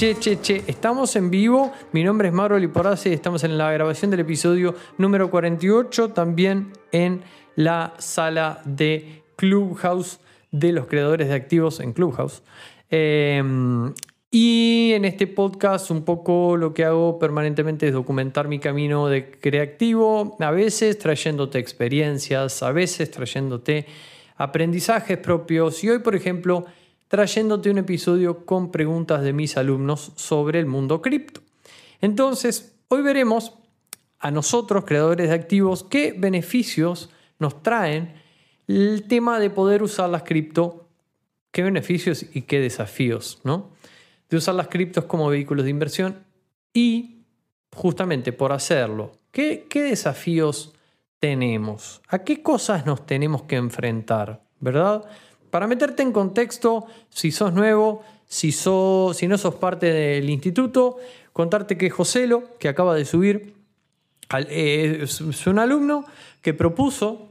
Che, che, che, estamos en vivo. Mi nombre es Mauro Liporace y estamos en la grabación del episodio número 48, también en la sala de Clubhouse de los creadores de activos en Clubhouse. Em, y en este podcast un poco lo que hago permanentemente es documentar mi camino de creativo, a veces trayéndote experiencias, a veces trayéndote aprendizajes propios. Y hoy, por ejemplo, trayéndote un episodio con preguntas de mis alumnos sobre el mundo cripto. Entonces, hoy veremos a nosotros, creadores de activos, qué beneficios nos traen el tema de poder usar las cripto, qué beneficios y qué desafíos, ¿no? De usar las criptos como vehículos de inversión y justamente por hacerlo, ¿qué, qué desafíos tenemos? ¿A qué cosas nos tenemos que enfrentar? ¿Verdad? Para meterte en contexto, si sos nuevo, si, si no sos parte del instituto, contarte que Joselo, que acaba de subir, eh, es un alumno que propuso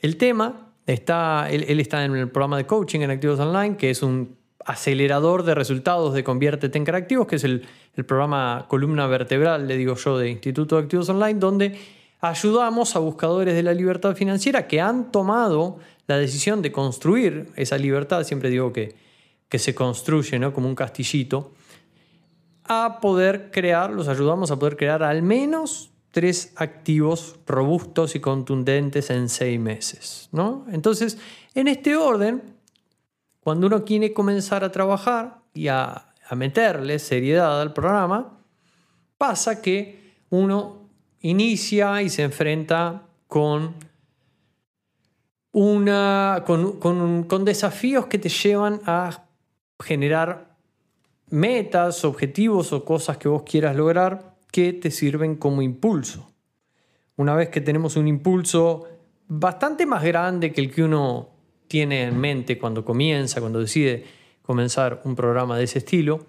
el tema. Está, él, está en el programa de coaching en Activos Online, que es un acelerador de resultados de Conviértete en Activos, que es el, el programa columna vertebral, le digo yo, de Instituto de Activos Online, donde ayudamos a buscadores de la libertad financiera que han tomado la decisión de construir esa libertad, siempre digo que, que se construye ¿no? como un castillito, a poder crear, los ayudamos a poder crear al menos tres activos robustos y contundentes en seis meses. ¿no? Entonces, en este orden, cuando uno quiere comenzar a trabajar y a, a meterle seriedad al programa, pasa que uno inicia y se enfrenta con una, con, desafíos que te llevan a generar metas, objetivos o cosas que vos quieras lograr que te sirven como impulso. Una vez que tenemos un impulso bastante más grande que el que uno tiene en mente cuando comienza, cuando decide comenzar un programa de ese estilo,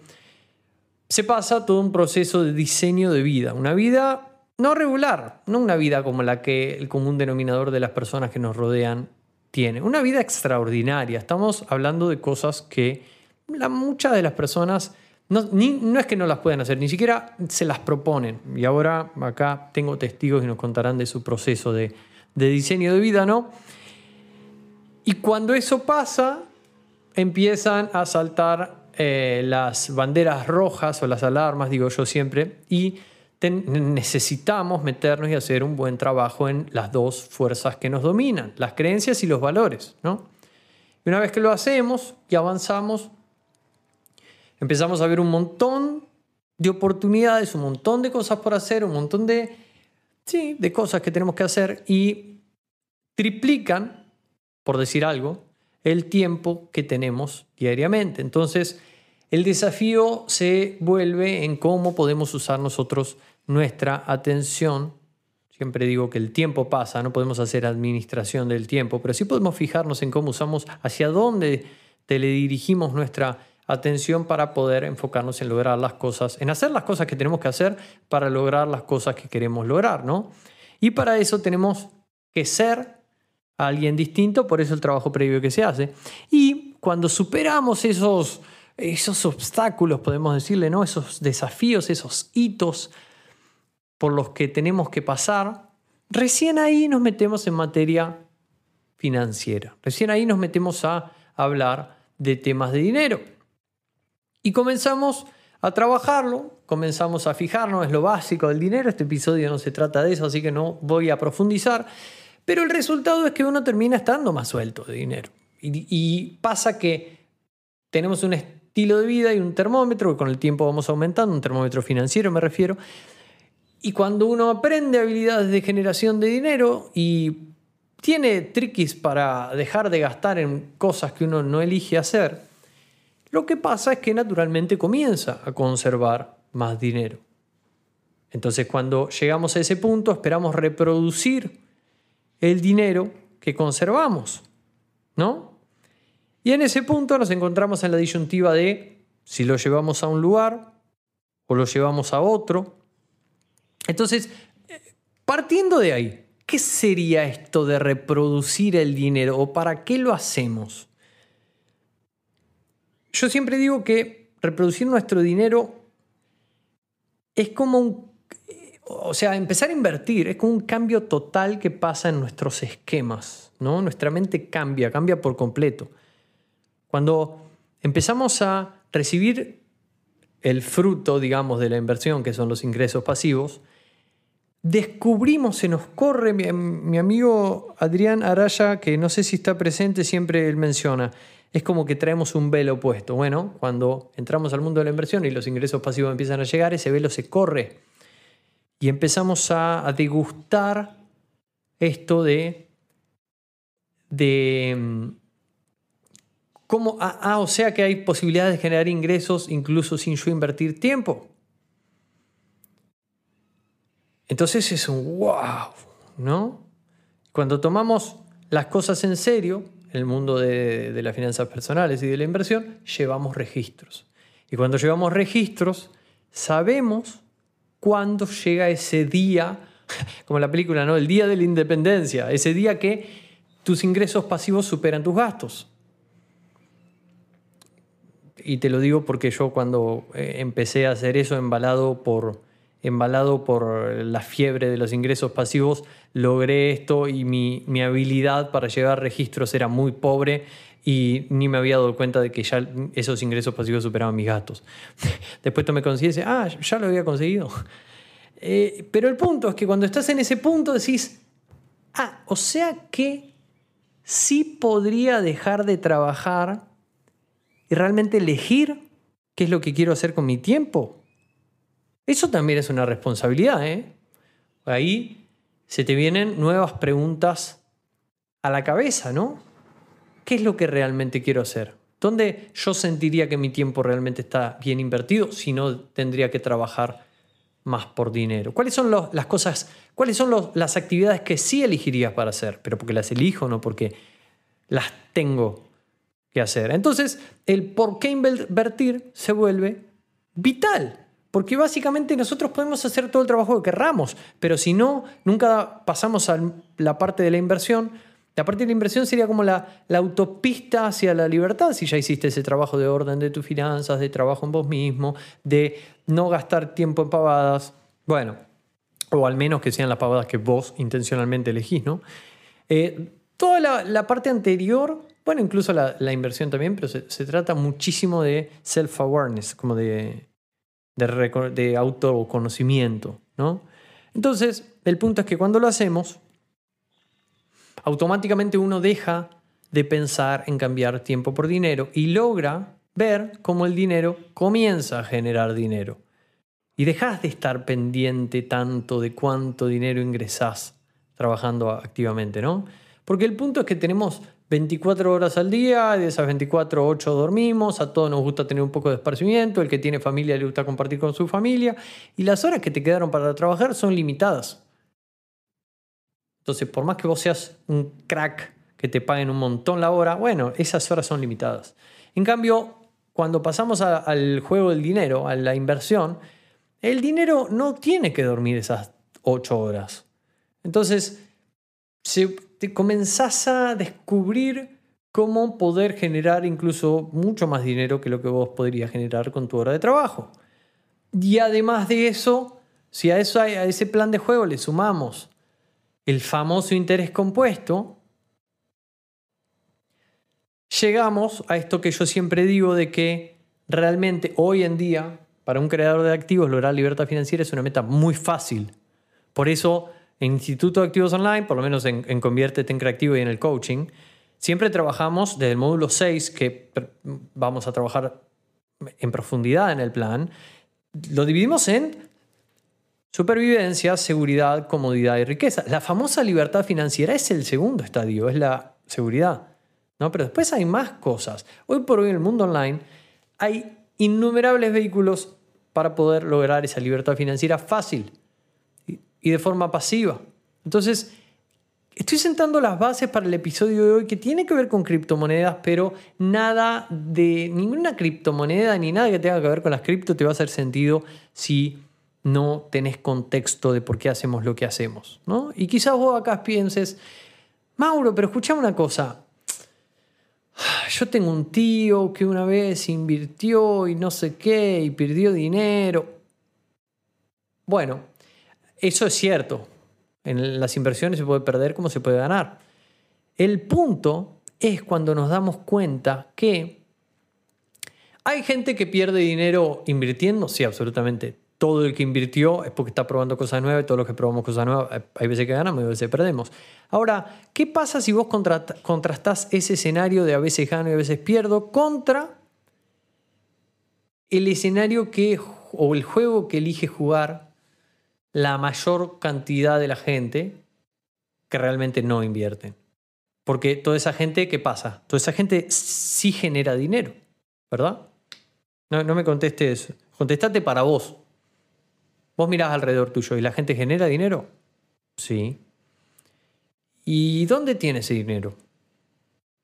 se pasa todo un proceso de diseño de vida. Una vida no regular, no una vida como la que el común denominador de las personas que nos rodean tiene. Una vida extraordinaria. Estamos hablando de cosas que la, muchas de las personas no, no es que no las puedan hacer, ni siquiera se las proponen. Y ahora acá tengo testigos que nos contarán de su proceso de, diseño de vida, ¿no? Y cuando eso pasa, empiezan a saltar eh, las banderas rojas o las alarmas, digo yo siempre, y necesitamos meternos y hacer un buen trabajo en las dos fuerzas que nos dominan, las creencias y los valores. ¿no? Y una vez que lo hacemos y avanzamos, empezamos a ver un montón de oportunidades, un montón de cosas por hacer, un montón de, sí, de cosas que tenemos que hacer y triplican, por decir algo, el tiempo que tenemos diariamente. Entonces, el desafío se vuelve en cómo podemos usar nosotros nuestra atención. Siempre digo que el tiempo pasa, no podemos hacer administración del tiempo, pero sí podemos fijarnos en cómo usamos, hacia dónde te le dirigimos nuestra atención para poder enfocarnos en lograr las cosas, en hacer las cosas que tenemos que hacer para lograr las cosas que queremos lograr, ¿no? Y para eso tenemos que ser alguien distinto, por eso el trabajo previo que se hace. Y cuando superamos esos esos obstáculos, podemos decirle, ¿no? esos desafíos, esos hitos por los que tenemos que pasar, recién ahí nos metemos en materia financiera. Recién ahí nos metemos a hablar de temas de dinero. Y comenzamos a trabajarlo, comenzamos a fijarnos, es lo básico del dinero, este episodio no se trata de eso, así que no voy a profundizar, Pero el resultado es que uno termina estando más suelto de dinero. Y, pasa que tenemos un estilo de vida y un termómetro que con el tiempo vamos aumentando, un termómetro financiero me refiero. Y cuando uno aprende habilidades de generación de dinero y tiene triquis para dejar de gastar en cosas que uno no elige hacer, lo que pasa es que naturalmente comienza a conservar más dinero. Entonces cuando llegamos a ese punto esperamos reproducir el dinero que conservamos, ¿no? Y en ese punto nos encontramos en la disyuntiva de si lo llevamos a un lugar o lo llevamos a otro. Entonces, partiendo de ahí, ¿qué sería esto de reproducir el dinero o para qué lo hacemos? Yo siempre digo que reproducir nuestro dinero es como un... O sea, empezar a invertir es como un cambio total que pasa en nuestros esquemas, ¿no? Nuestra mente cambia, cambia por completo. Cuando empezamos a recibir el fruto, digamos, de la inversión, que son los ingresos pasivos, descubrimos, se nos corre, mi, amigo Adrián Araya, que no sé si está presente, siempre él menciona, es como que traemos un velo puesto. Bueno, cuando entramos al mundo de la inversión y los ingresos pasivos empiezan a llegar, ese velo se corre y empezamos a, degustar esto de, de mm, cómo, ah, ah, o sea que hay posibilidades de generar ingresos incluso sin yo invertir tiempo. Entonces es un wow, ¿no? Cuando tomamos las cosas en serio, el mundo de, de las finanzas personales y de la inversión, llevamos registros. Y cuando llevamos registros, sabemos cuándo llega ese día, como la película, ¿no? El día de la independencia, ese día que tus ingresos pasivos superan tus gastos. Y te lo digo porque yo cuando eh, empecé a hacer eso embalado por, embalado por la fiebre de los ingresos pasivos, logré esto y mi, mi, habilidad para llevar registros era muy pobre y ni me había dado cuenta de que ya esos ingresos pasivos superaban mis gastos. Después tomé conciencia, ah, ya lo había conseguido. Eh, pero el punto es que cuando estás en ese punto decís, ah, o sea que sí podría dejar de trabajar y realmente elegir qué es lo que quiero hacer con mi tiempo. Eso también es una responsabilidad. ¿eh? Ahí se te vienen nuevas preguntas a la cabeza, ¿no? ¿Qué es lo que realmente quiero hacer? ¿Dónde yo sentiría que mi tiempo realmente está bien invertido si no tendría que trabajar más por dinero? ¿Cuáles son las cosas, cuáles son las actividades que sí elegirías para hacer? Pero porque las elijo, no porque las tengo que hacer. Entonces, el por qué invertir se vuelve vital. Porque básicamente nosotros podemos hacer todo el trabajo que querramos, pero si no, nunca pasamos a la parte de la inversión. La parte de la inversión sería como la, la autopista hacia la libertad, si ya hiciste ese trabajo de orden de tus finanzas, de trabajo en vos mismo, de no gastar tiempo en pavadas, bueno, o al menos que sean las pavadas que vos intencionalmente elegís, ¿no? Eh, toda la, la, parte anterior, bueno, incluso la, la inversión también, pero se, se trata muchísimo de self-awareness, como de de, autoconocimiento, ¿no? Entonces, el punto es que cuando lo hacemos, automáticamente uno deja de pensar en cambiar tiempo por dinero y logra ver cómo el dinero comienza a generar dinero. Y dejas de estar pendiente tanto de cuánto dinero ingresás trabajando activamente, ¿no? Porque el punto es que tenemos 24 horas al día, de esas 24, 8 dormimos, a todos nos gusta tener un poco de esparcimiento, el que tiene familia le gusta compartir con su familia, y las horas que te quedaron para trabajar son limitadas. Entonces, por más que vos seas un crack que te paguen un montón la hora, bueno, esas horas son limitadas. En cambio, cuando pasamos al juego del dinero, a la inversión, el dinero no tiene que dormir esas 8 horas. Entonces, se te comenzás a descubrir cómo poder generar incluso mucho más dinero que lo que vos podrías generar con tu hora de trabajo. Y además de eso, si a, eso, a ese plan de juego le sumamos el famoso interés compuesto, llegamos a esto que yo siempre digo de que realmente hoy en día, para un creador de activos, lograr libertad financiera es una meta muy fácil. Por eso en Instituto de Activos Online, por lo menos en, en en Creativo y en el coaching, siempre trabajamos desde el módulo 6, que vamos a trabajar en profundidad en el plan, lo dividimos en supervivencia, seguridad, comodidad y riqueza. La famosa libertad financiera es el segundo estadio, es la seguridad. ¿no? Pero después hay más cosas. Hoy por hoy en el mundo online hay innumerables vehículos para poder lograr esa libertad financiera fácil y de forma pasiva. Entonces, estoy sentando las bases para el episodio de hoy que tiene que ver con criptomonedas, pero nada de ninguna criptomoneda ni nada que tenga que ver con las cripto te va a hacer sentido si no tenés contexto de por qué hacemos lo que hacemos. ¿no? Y quizás vos acá pienses, Mauro, pero escuchame una cosa. Yo tengo un tío que una vez invirtió y no sé qué y perdió dinero. Bueno, eso es cierto. En las inversiones se puede perder como se puede ganar. El punto es cuando nos damos cuenta que hay gente que pierde dinero invirtiendo, sí, absolutamente. Todo el que invirtió es porque está probando cosas nuevas, todos los que probamos cosas nuevas, hay veces que ganamos y a veces perdemos. Ahora, ¿qué pasa si vos contrastás ese escenario de a veces gano y a veces pierdo contra el escenario que, o el juego que elige jugar la mayor cantidad de la gente que realmente no invierten. Porque toda esa gente, ¿qué pasa? Toda esa gente sí genera dinero, ¿verdad? No, no me contestes. Contestate para vos. Vos mirás alrededor tuyo y la gente genera dinero. Sí. ¿Y dónde tiene ese dinero?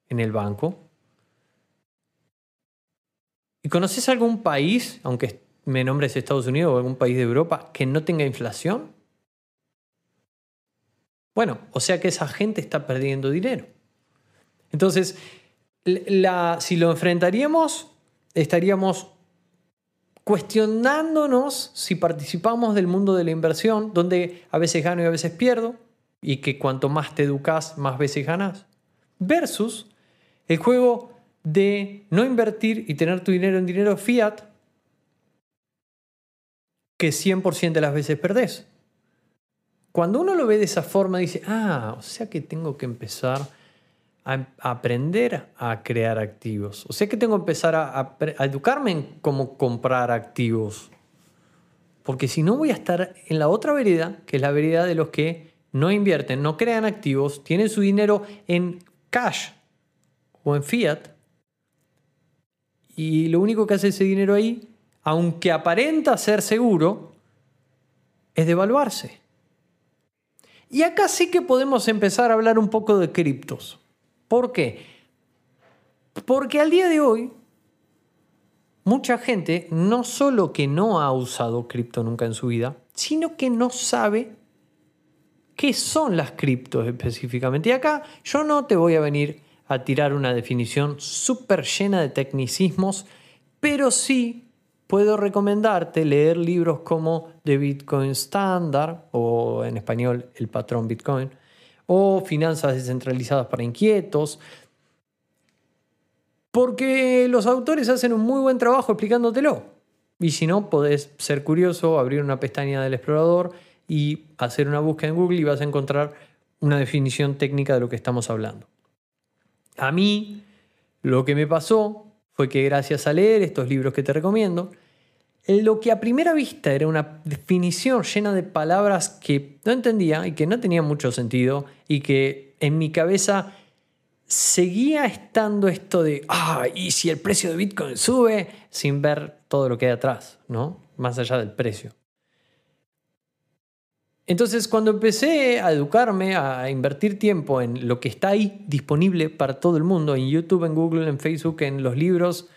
En el banco. ¿Y conoces algún país, aunque me nombres Estados Unidos o algún país de Europa que no tenga inflación? Bueno, o sea que esa gente está perdiendo dinero. Entonces, si lo enfrentaríamos, estaríamos cuestionándonos si participamos del mundo de la inversión, donde a veces gano y a veces pierdo, y que cuanto más te educas, más veces ganas, versus el juego de no invertir y tener tu dinero en dinero fiat, que 100% de las veces perdés. Cuando uno lo ve de esa forma, dice, ah, o sea que tengo que empezar a, aprender a crear activos. O sea que tengo que empezar a, educarme en cómo comprar activos. Porque si no voy a estar en la otra vereda, que es la vereda de los que no invierten, no crean activos, tienen su dinero en cash o en fiat. Y lo único que hace ese dinero ahí aunque aparenta ser seguro, es devaluarse. Y acá sí que podemos empezar a hablar un poco de criptos. ¿Por qué? Porque al día de hoy, mucha gente no solo que no ha usado cripto nunca en su vida, sino que no sabe qué son las criptos específicamente. Y acá yo no te voy a venir a tirar una definición súper llena de tecnicismos, pero sí puedo recomendarte leer libros como The Bitcoin Standard o en español El patrón Bitcoin o Finanzas descentralizadas para inquietos. Porque los autores hacen un muy buen trabajo explicándotelo. Y si no, podés ser curioso, abrir una pestaña del explorador y hacer una búsqueda en Google y vas a encontrar una definición técnica de lo que estamos hablando. A mí, lo que me pasó fue que gracias a leer estos libros que te recomiendo, lo que a primera vista era una definición llena de palabras que no entendía y que no tenía mucho sentido y que en mi cabeza seguía estando esto de, ah, y si el precio de Bitcoin sube, sin ver todo lo que hay atrás, ¿no? Más allá del precio. Entonces, cuando empecé a educarme, a invertir tiempo en lo que está ahí disponible para todo el mundo, en YouTube, en Google, en Facebook, en los libros,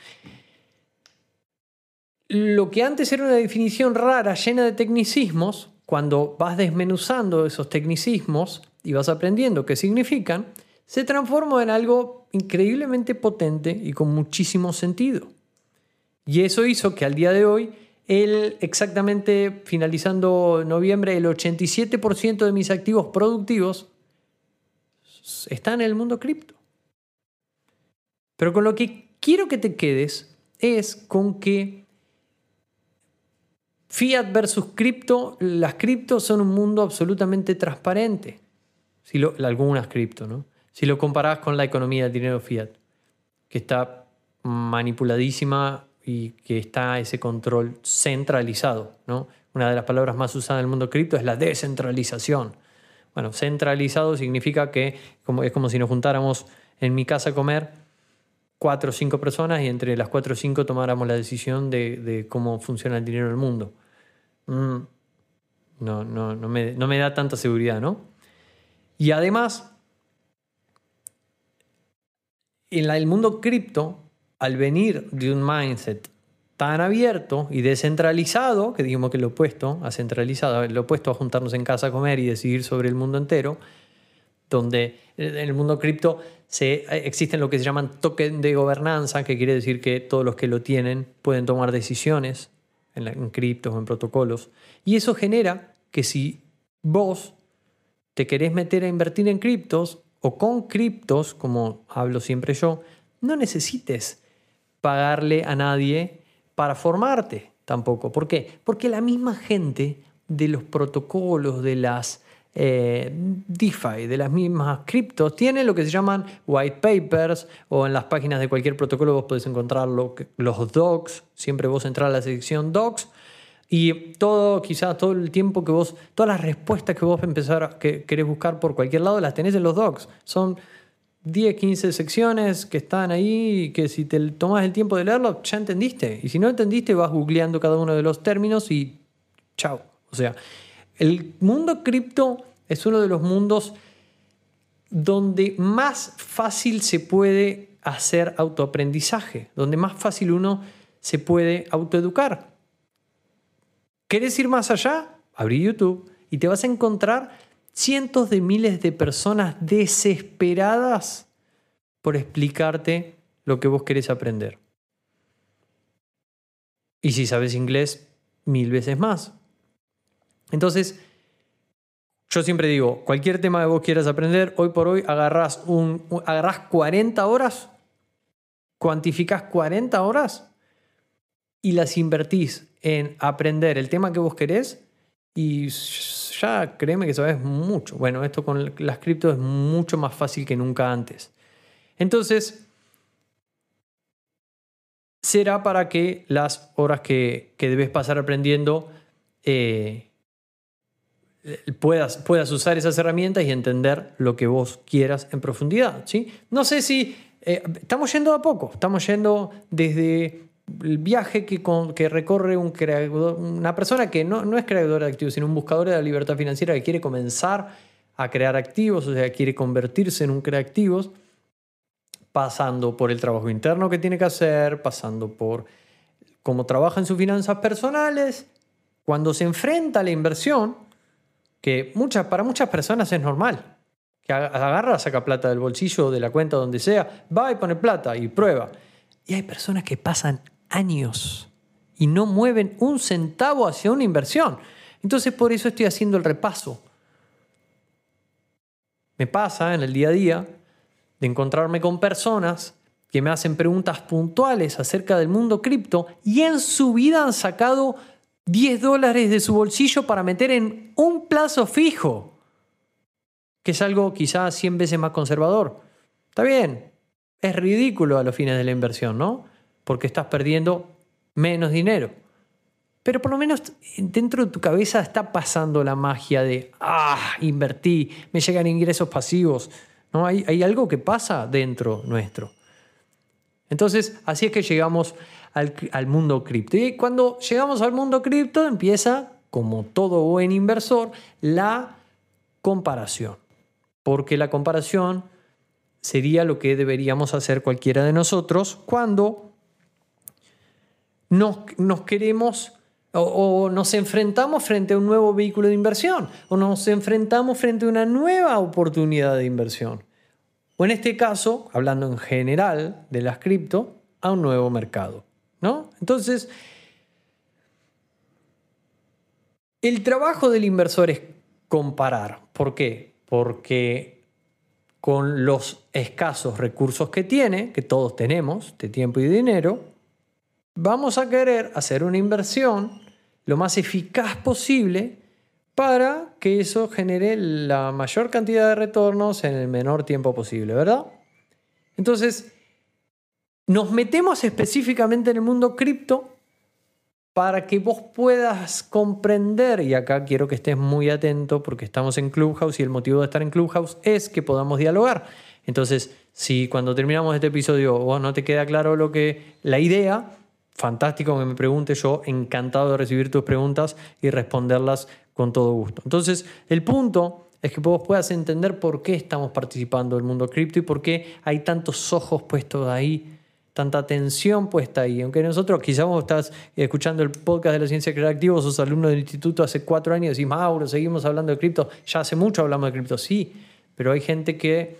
lo que antes era una definición rara, llena de tecnicismos, cuando vas desmenuzando esos tecnicismos y vas aprendiendo qué significan, se transforma en algo increíblemente potente y con muchísimo sentido. Y eso hizo que al día de hoy exactamente finalizando noviembre, el 87% de mis activos productivos están en el mundo cripto. Pero con lo que quiero que te quedes es con que Fiat versus cripto, las criptos son un mundo absolutamente transparente. Si lo, algunas cripto, ¿no? Si lo comparás con la economía del dinero fiat, que está manipuladísima y que está ese control centralizado, ¿no? Una de las palabras más usadas en el mundo cripto es la descentralización. Bueno, centralizado significa que es como si nos juntáramos en mi casa a comer cuatro o cinco personas y entre las cuatro o cinco tomáramos la decisión de, cómo funciona el dinero en el mundo. Mm, no, no, no, me, no me da tanta seguridad, ¿no? Y además, en el mundo cripto, al venir de un mindset tan abierto y descentralizado, que dijimos que lo opuesto a centralizado, lo opuesto a juntarnos en casa a comer y decidir sobre el mundo entero, donde en el mundo cripto se, existen lo que se llaman tokens de gobernanza, que quiere decir que todos los que lo tienen pueden tomar decisiones en, en criptos o en protocolos. Y eso genera que si vos te querés meter a invertir en criptos o con criptos, como hablo siempre yo, no necesites pagarle a nadie para formarte tampoco. ¿Por qué? Porque la misma gente de los protocolos, de las eh, DeFi, de las mismas criptos, tiene lo que se llaman white papers o en las páginas de cualquier protocolo vos podés encontrar los docs, siempre vos entras a la sección docs y todo, quizás todo el tiempo que vos, todas las respuestas que vos empezar, que querés buscar por cualquier lado, las tenés en los docs. Son 10, 15 secciones que están ahí y que si te tomas el tiempo de leerlo, ya entendiste. Y si no entendiste, vas googleando cada uno de los términos y chao. O sea, el mundo cripto es uno de los mundos donde más fácil se puede hacer autoaprendizaje, donde más fácil uno se puede autoeducar. ¿Querés ir más allá? Abrí YouTube y te vas a encontrar cientos de miles de personas desesperadas por explicarte lo que vos querés aprender. Y si sabes inglés, mil veces más. Entonces, yo siempre digo, cualquier tema que vos quieras aprender, hoy por hoy agarrás, un, agarrás 40 horas, cuantificás 40 horas y las invertís en aprender el tema que vos querés y ya créeme que sabes mucho. Bueno, esto con las cripto es mucho más fácil que nunca antes. Entonces, será para que las horas que, debes pasar aprendiendo eh, puedas, puedas usar esas herramientas y entender lo que vos quieras en profundidad. ¿sí? No sé si eh, estamos yendo a poco, estamos yendo desde el viaje que, que recorre un creador, una persona que no, no es creadora de activos, sino un buscador de la libertad financiera que quiere comenzar a crear activos, o sea, quiere convertirse en un creativos, pasando por el trabajo interno que tiene que hacer, pasando por cómo trabaja en sus finanzas personales, cuando se enfrenta a la inversión, que para muchas personas es normal, que agarra, saca plata del bolsillo, de la cuenta, donde sea, va y pone plata y prueba. Y hay personas que pasan años y no mueven un centavo hacia una inversión. Entonces por eso estoy haciendo el repaso. Me pasa en el día a día de encontrarme con personas que me hacen preguntas puntuales acerca del mundo cripto y en su vida han sacado 10 dólares de su bolsillo para meter en un plazo fijo, que es algo quizás 100 veces más conservador. Está bien, es ridículo a los fines de la inversión, ¿no? porque estás perdiendo menos dinero. Pero por lo menos dentro de tu cabeza está pasando la magia de, ah, invertí, me llegan ingresos pasivos. ¿No? Hay, hay algo que pasa dentro nuestro. Entonces, así es que llegamos al, mundo cripto. Y cuando llegamos al mundo cripto empieza, como todo buen inversor, la comparación. Porque la comparación sería lo que deberíamos hacer cualquiera de nosotros cuando nos, queremos o, nos enfrentamos frente a un nuevo vehículo de inversión o nos enfrentamos frente a una nueva oportunidad de inversión. O en este caso, hablando en general de las cripto, a un nuevo mercado. ¿No? Entonces, el trabajo del inversor es comparar. ¿Por qué? Porque con los escasos recursos que tiene, que todos tenemos, de tiempo y dinero, vamos a querer hacer una inversión lo más eficaz posible para que eso genere la mayor cantidad de retornos en el menor tiempo posible, ¿verdad? Entonces, nos metemos específicamente en el mundo cripto para que vos puedas comprender, y acá quiero que estés muy atento porque estamos en Clubhouse y el motivo de estar en Clubhouse es que podamos dialogar. Entonces, si cuando terminamos este episodio vos no te queda claro lo que la idea, fantástico que me preguntes, yo encantado de recibir tus preguntas y responderlas con todo gusto. Entonces, el punto es que vos puedas entender por qué estamos participando en el mundo cripto y por qué hay tantos ojos puestos ahí tanta atención puesta ahí. Aunque nosotros, quizás vos estás escuchando el podcast de la ciencia creativa, sos alumno del instituto hace cuatro años y decís, Mauro, seguimos hablando de cripto. Ya hace mucho hablamos de cripto, sí, pero hay gente que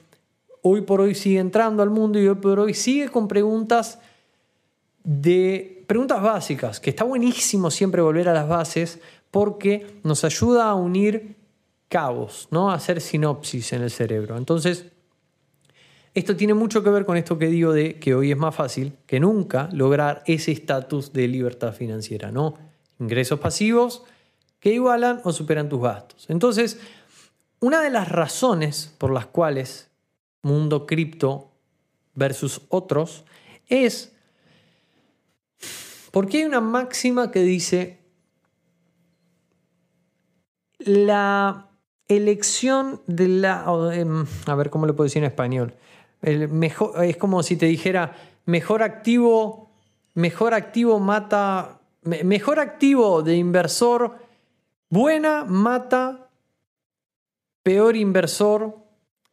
hoy por hoy sigue entrando al mundo y hoy por hoy sigue con preguntas de preguntas básicas, que está buenísimo siempre volver a las bases porque nos ayuda a unir cabos, ¿no? a hacer sinopsis en el cerebro. Entonces, esto tiene mucho que ver con esto que digo de que hoy es más fácil que nunca lograr ese estatus de libertad financiera, ¿no? Ingresos pasivos que igualan o superan tus gastos. Entonces, una de las razones por las cuales mundo cripto versus otros es porque hay una máxima que dice la elección de la... Em, a ver cómo lo puedo decir en español mejor, es como si te dijera, mejor activo, mejor activo mata, mejor activo de inversor buena mata peor inversor,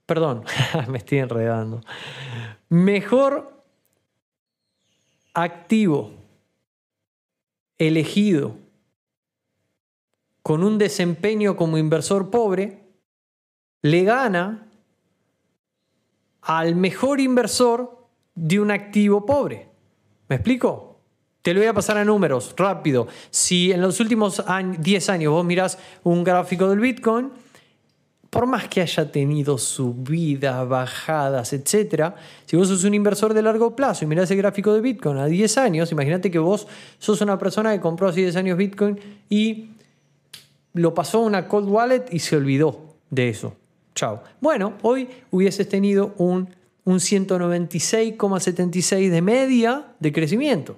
perdón, me estoy enredando. Mejor activo elegido con un desempeño como inversor pobre le gana al mejor inversor de un activo pobre. ¿Me explico? Te lo voy a pasar a números, rápido. Si en los últimos 10 años vos mirás un gráfico del Bitcoin, por más que haya tenido subidas, bajadas, etc., si vos sos un inversor de largo plazo y mirás el gráfico de Bitcoin a 10 años, imagínate que vos sos una persona que compró hace 10 años Bitcoin y lo pasó a una cold wallet y se olvidó de eso. Chao. Bueno, hoy hubieses tenido un, un 196,76 de media de crecimiento.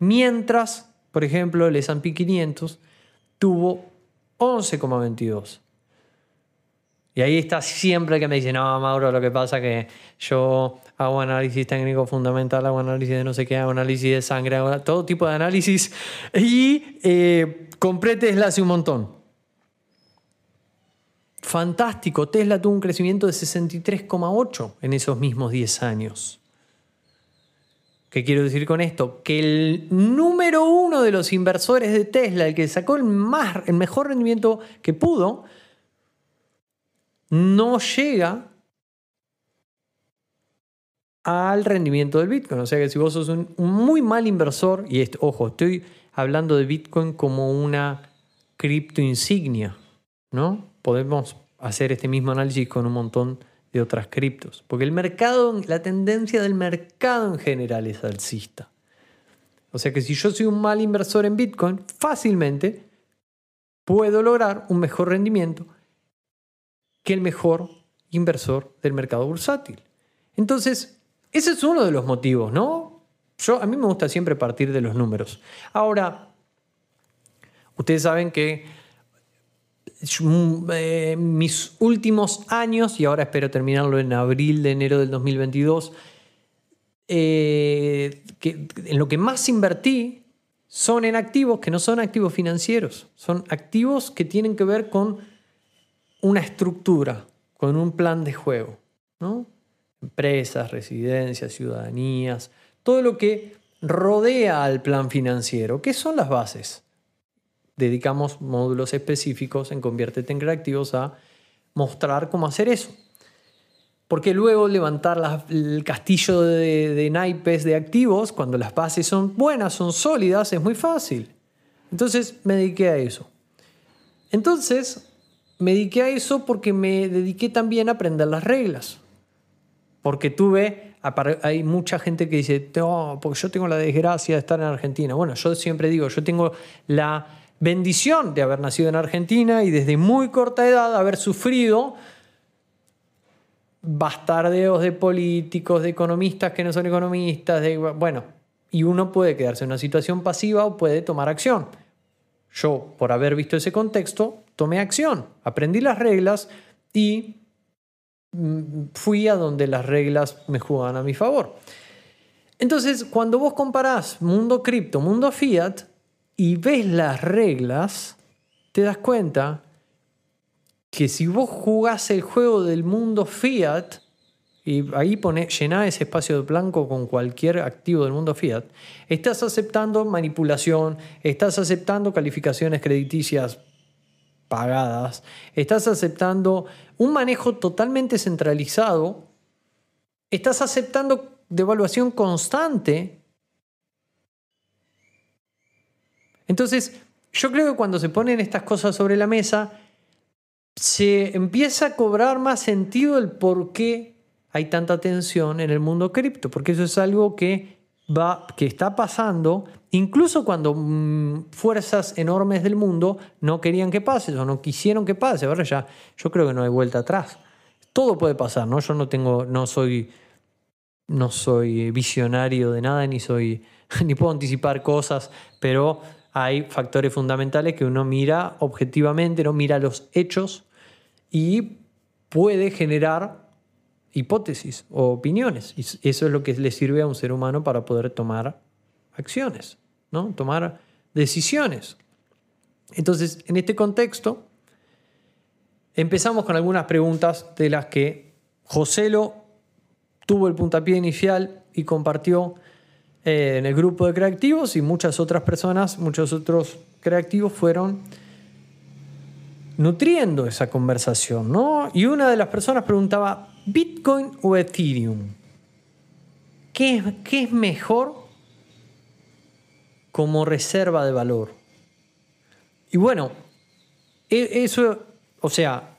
Mientras, por ejemplo, el S&P 500 tuvo 11,22. Y ahí está siempre que me dice, no, Mauro, lo que pasa es que yo hago análisis técnico fundamental, hago análisis de no sé qué, hago análisis de sangre, hago todo tipo de análisis y eh, compré Tesla un montón. Fantástico, Tesla tuvo un crecimiento de 63,8 en esos mismos 10 años. ¿Qué quiero decir con esto? Que el número uno de los inversores de Tesla, el que sacó el, más, el mejor rendimiento que pudo, no llega al rendimiento del Bitcoin. O sea que si vos sos un, muy mal inversor, y esto, ojo, estoy hablando de Bitcoin como una cripto insignia, ¿no? Podemos hacer este mismo análisis con un montón de otras criptos. Porque el mercado, la tendencia del mercado en general es alcista. O sea que si yo soy un mal inversor en Bitcoin, fácilmente puedo lograr un mejor rendimiento que el mejor inversor del mercado bursátil. Entonces, ese es uno de los motivos, ¿no? Yo, a mí me gusta siempre partir de los números. Ahora, ustedes saben que mis últimos años, y ahora espero terminarlo en abril de enero del 2022, eh, que, en lo que más invertí son en activos que no son activos financieros, son activos que tienen que ver con una estructura, con un plan de juego. ¿no? Empresas, residencias, ciudadanías, todo lo que rodea al plan financiero. ¿Qué son las bases? Dedicamos módulos específicos en Conviértete en Creativos a mostrar cómo hacer eso. Porque luego levantar el castillo de, naipes de activos, cuando las bases son buenas, son sólidas, es muy fácil. Entonces me dediqué a eso. Entonces me dediqué a eso porque me dediqué también a aprender las reglas. Porque tuve, hay mucha gente que dice, no, porque yo tengo la desgracia de estar en Argentina. Bueno, yo siempre digo, yo tengo la bendición de haber nacido en Argentina y desde muy corta edad haber sufrido bastardeos de políticos, de economistas que no son economistas, de, bueno, y uno puede quedarse en una situación pasiva o puede tomar acción. Yo, por haber visto ese contexto, tomé acción, aprendí las reglas y mm, fui a donde las reglas me jugaban a mi favor. Entonces, cuando vos comparás mundo cripto, mundo fiat, y ves las reglas, te das cuenta que si vos jugás el juego del mundo fiat, y ahí pone, llená ese espacio blanco con cualquier activo del mundo fiat, estás aceptando manipulación, estás aceptando calificaciones crediticias pagadas, estás aceptando un manejo totalmente centralizado, estás aceptando devaluación constante. Entonces, yo creo que cuando se ponen estas cosas sobre la mesa, se empieza a cobrar más sentido el por qué hay tanta tensión en el mundo cripto, porque eso es algo que, va, que está pasando, incluso cuando mm, fuerzas enormes del mundo no querían que pase o no quisieron que pase. Ahora ya, yo creo que no hay vuelta atrás. Todo puede pasar, ¿no? Yo no tengo, no soy, no soy visionario de nada, ni soy, ni puedo anticipar cosas, pero hay factores fundamentales que uno mira objetivamente, no mira los hechos y puede generar hipótesis o opiniones. Y eso es lo que le sirve a un ser humano para poder tomar acciones, ¿no? tomar decisiones. Entonces, en este contexto, empezamos con algunas preguntas de las que Joselo tuvo el puntapié inicial y compartió eh, en el grupo de creativos y muchas otras personas, muchos otros creativos fueron nutriendo esa conversación, ¿no? Y una de las personas preguntaba, ¿Bitcoin o Ethereum? ¿Qué, qué es mejor como reserva de valor? Y bueno, e, eso, o sea,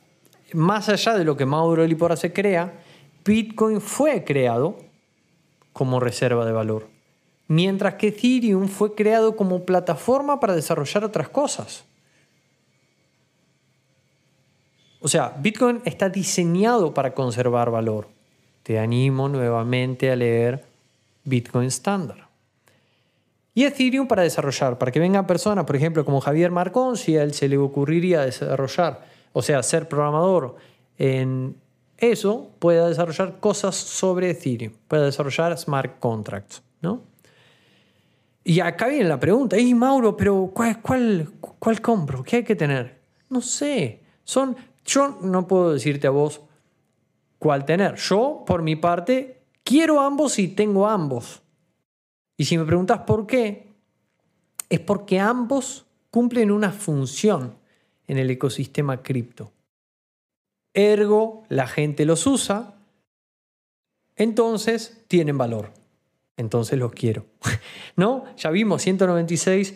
más allá de lo que Mauro Lipora se crea, Bitcoin fue creado como reserva de valor, mientras que Ethereum fue creado como plataforma para desarrollar otras cosas. O sea, Bitcoin está diseñado para conservar valor. Te animo nuevamente a leer Bitcoin Standard. Y Ethereum para desarrollar, para que vengan personas, por ejemplo, como Javier Marcón, si a él se le ocurriría desarrollar, o sea, ser programador en eso, pueda desarrollar cosas sobre Ethereum, pueda desarrollar smart contracts, ¿no? Y acá viene la pregunta, y Mauro, pero ¿cuál, cuál, cuál compro? ¿Qué hay que tener? No sé, son yo no puedo decirte a vos cuál tener. Yo, por mi parte, quiero ambos y tengo ambos. Y si me preguntas por qué, es porque ambos cumplen una función en el ecosistema cripto. Ergo, la gente los usa, entonces tienen valor. Entonces los quiero. ¿No? Ya vimos 196%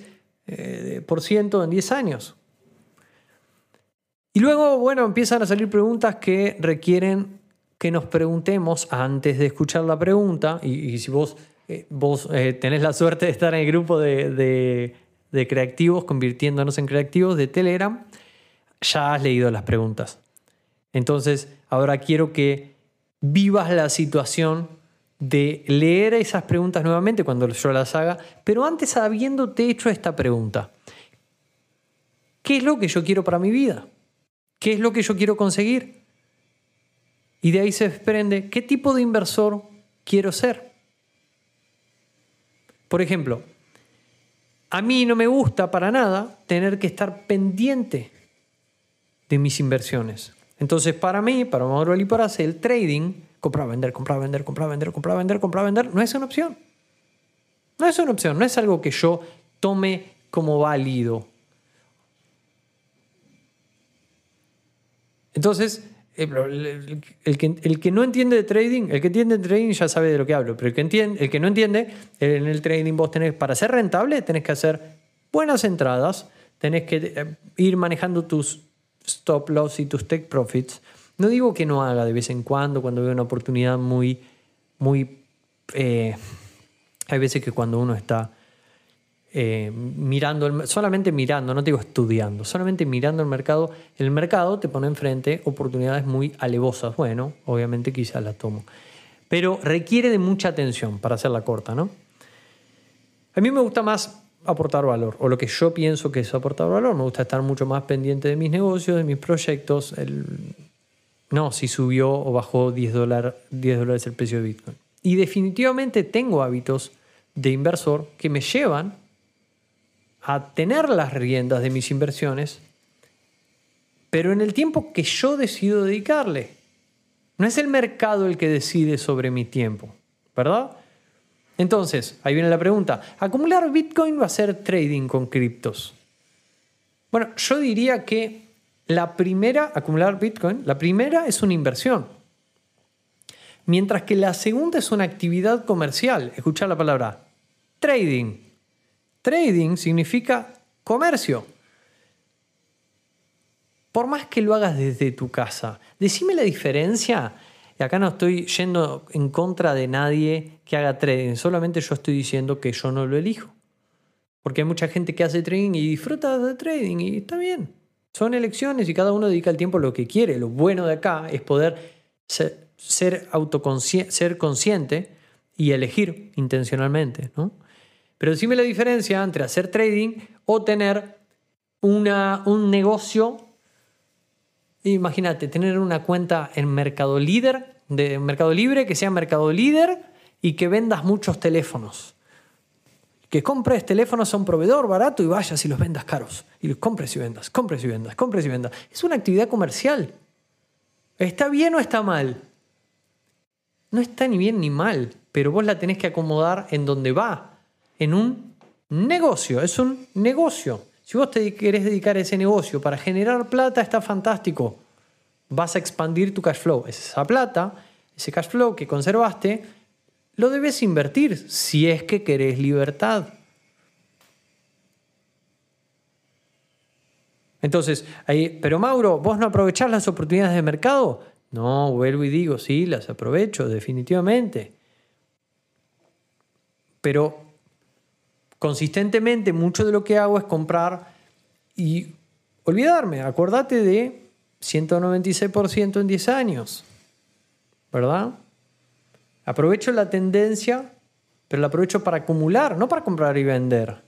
eh, en 10 años. Y luego, bueno, empiezan a salir preguntas que requieren que nos preguntemos antes de escuchar la pregunta. Y, si vos, eh, vos eh, tenés la suerte de estar en el grupo de, de creativos, convirtiéndonos en creativos de Telegram, ya has leído las preguntas. Entonces, ahora quiero que vivas la situación de leer esas preguntas nuevamente cuando yo las haga, pero antes habiéndote hecho esta pregunta. ¿Qué es lo que yo quiero para mi vida? ¿Qué es lo que yo quiero conseguir? Y de ahí se desprende qué tipo de inversor quiero ser. Por ejemplo, a mí no me gusta para nada tener que estar pendiente de mis inversiones. Entonces, para mí, para Mauro hacer el trading, comprar, vender, comprar, vender, comprar, vender, comprar, vender, comprar, vender, no es una opción. No es una opción, no es algo que yo tome como válido. Entonces, eh, el, que, el, que, no entiende de trading, el que entiende de trading ya sabe de lo que hablo, pero el que, entiende, el que no entiende, en el trading vos tenés, para ser rentable, tenés que hacer buenas entradas, tenés que eh, ir manejando tus stop loss y tus take profits No digo que no haga de vez en cuando, cuando veo una oportunidad muy, muy... Eh, hay veces que cuando uno está eh, mirando, solamente mirando, no digo estudiando, solamente mirando el mercado, el mercado te pone enfrente oportunidades muy alevosas. Bueno, obviamente quizás las tomo. Pero requiere de mucha atención para hacerla corta, ¿no? A mí me gusta más aportar valor, o lo que yo pienso que es aportar valor. Me gusta estar mucho más pendiente de mis negocios, de mis proyectos. No, si subió o bajó 10, 10 dólares el precio de Bitcoin. Y definitivamente tengo hábitos de inversor que me llevan a tener las riendas de mis inversiones, pero en el tiempo que yo decido dedicarle. No es el mercado el que decide sobre mi tiempo, ¿verdad? Entonces, ahí viene la pregunta, ¿acumular Bitcoin va a ser trading con criptos? Bueno, yo diría que la primera, acumular Bitcoin, la primera es una inversión, mientras que la segunda es una actividad comercial. Escuchar la palabra trading. Trading significa comercio. Por más que lo hagas desde tu casa, decime la diferencia. Y acá no estoy yendo en contra de nadie que haga trading, solamente yo estoy diciendo que yo no lo elijo. Porque hay mucha gente que hace trading y disfruta de trading y está bien. Son elecciones y cada uno dedica el tiempo a lo que quiere. Lo bueno de acá es poder ser, ser, consciente y elegir intencionalmente. ¿no? Pero decime la diferencia entre hacer trading o tener una, un negocio. Imagínate, tener una cuenta en Mercado Líder, de Mercado Libre, que sea Mercado Líder y que vendas muchos teléfonos. Que compres teléfonos a un proveedor barato y vayas y los vendas caros. Y los compres y vendas, compres y vendas, compres y vendas. Es una actividad comercial. ¿Está bien o está mal? No está ni bien ni mal, pero vos la tenés que acomodar en donde va en un negocio, es un negocio. Si vos te querés dedicar a ese negocio para generar plata, está fantástico. Vas a expandir tu cash flow. Esa plata, ese cash flow que conservaste, lo debes invertir si es que querés libertad. Entonces, ahí, pero Mauro, ¿vos no aprovechás las oportunidades de mercado? No, vuelvo y digo, sí, las aprovecho, definitivamente. Pero consistentemente mucho de lo que hago es comprar y olvidarme. Acordate de 196% en 10 años, ¿verdad? Aprovecho la tendencia, pero la aprovecho para acumular, no para comprar y vender.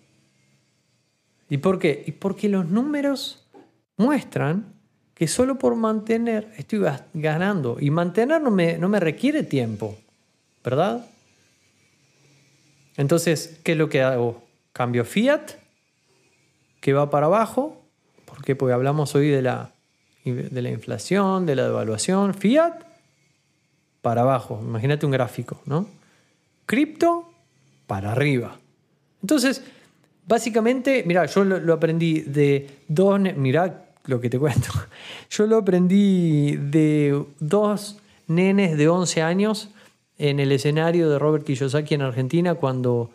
¿Y por qué? Y porque los números muestran que solo por mantener estoy ganando. Y mantener no me, no me requiere tiempo, ¿verdad? Entonces, ¿qué es lo que hago? Cambio fiat, que va para abajo, porque Porque hablamos hoy de la, de la inflación, de la devaluación. Fiat, para abajo. Imagínate un gráfico, ¿no? Cripto, para arriba. Entonces, básicamente, mira, yo lo, aprendí de dos, mira lo que te cuento. Yo lo aprendí de dos nenes de 11 años en el escenario de Robert Kiyosaki en Argentina cuando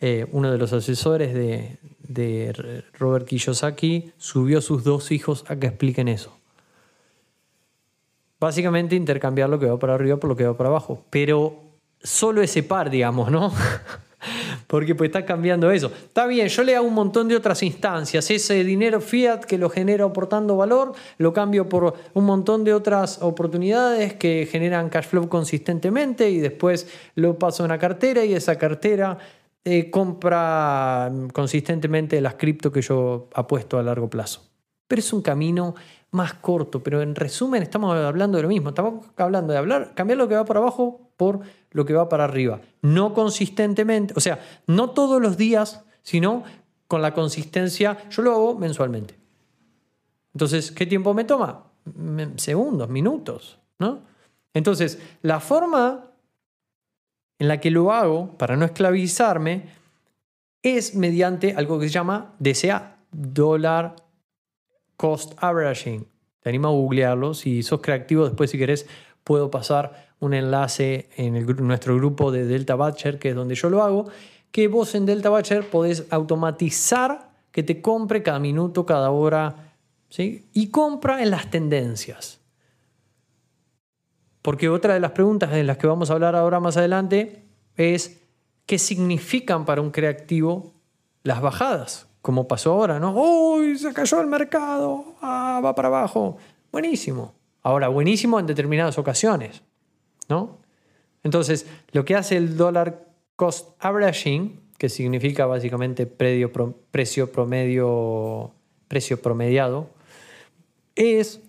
eh, uno de los asesores de, Robert Kiyosaki subió a sus dos hijos a que expliquen eso. Básicamente intercambiar lo que va para arriba por lo que va para abajo. Pero solo ese par, digamos, ¿no? Porque pues está cambiando eso. Está bien, yo le hago un montón de otras instancias. Ese dinero fiat que lo genera aportando valor, lo cambio por un montón de otras oportunidades que generan cash flow consistentemente y después lo paso a una cartera y esa cartera eh, compra consistentemente las cripto que yo apuesto a largo plazo. Pero es un camino más corto, pero en resumen estamos hablando de lo mismo, estamos hablando de hablar, cambiar lo que va para abajo por lo que va para arriba. No consistentemente, o sea, no todos los días, sino con la consistencia, yo lo hago mensualmente. Entonces, ¿qué tiempo me toma? Segundos, minutos, ¿no? Entonces, la forma en la que lo hago para no esclavizarme es mediante algo que se llama DCA, Dollar Cost Averaging. Te animo a googlearlo. Si sos creativo, después si querés puedo pasar un enlace en nuestro grupo de Delta Batcher, que es donde yo lo hago, que vos en Delta Batcher podés automatizar que te compre cada minuto, cada hora, ¿sí? y compra en las tendencias. Porque otra de las preguntas de las que vamos a hablar ahora más adelante es qué significan para un creativo las bajadas, como pasó ahora, ¿no? ¡Uy! Se cayó el mercado, ah, va para abajo. Buenísimo. Ahora, buenísimo en determinadas ocasiones, ¿no? Entonces, lo que hace el dólar cost averaging, que significa básicamente precio promedio, precio promediado, es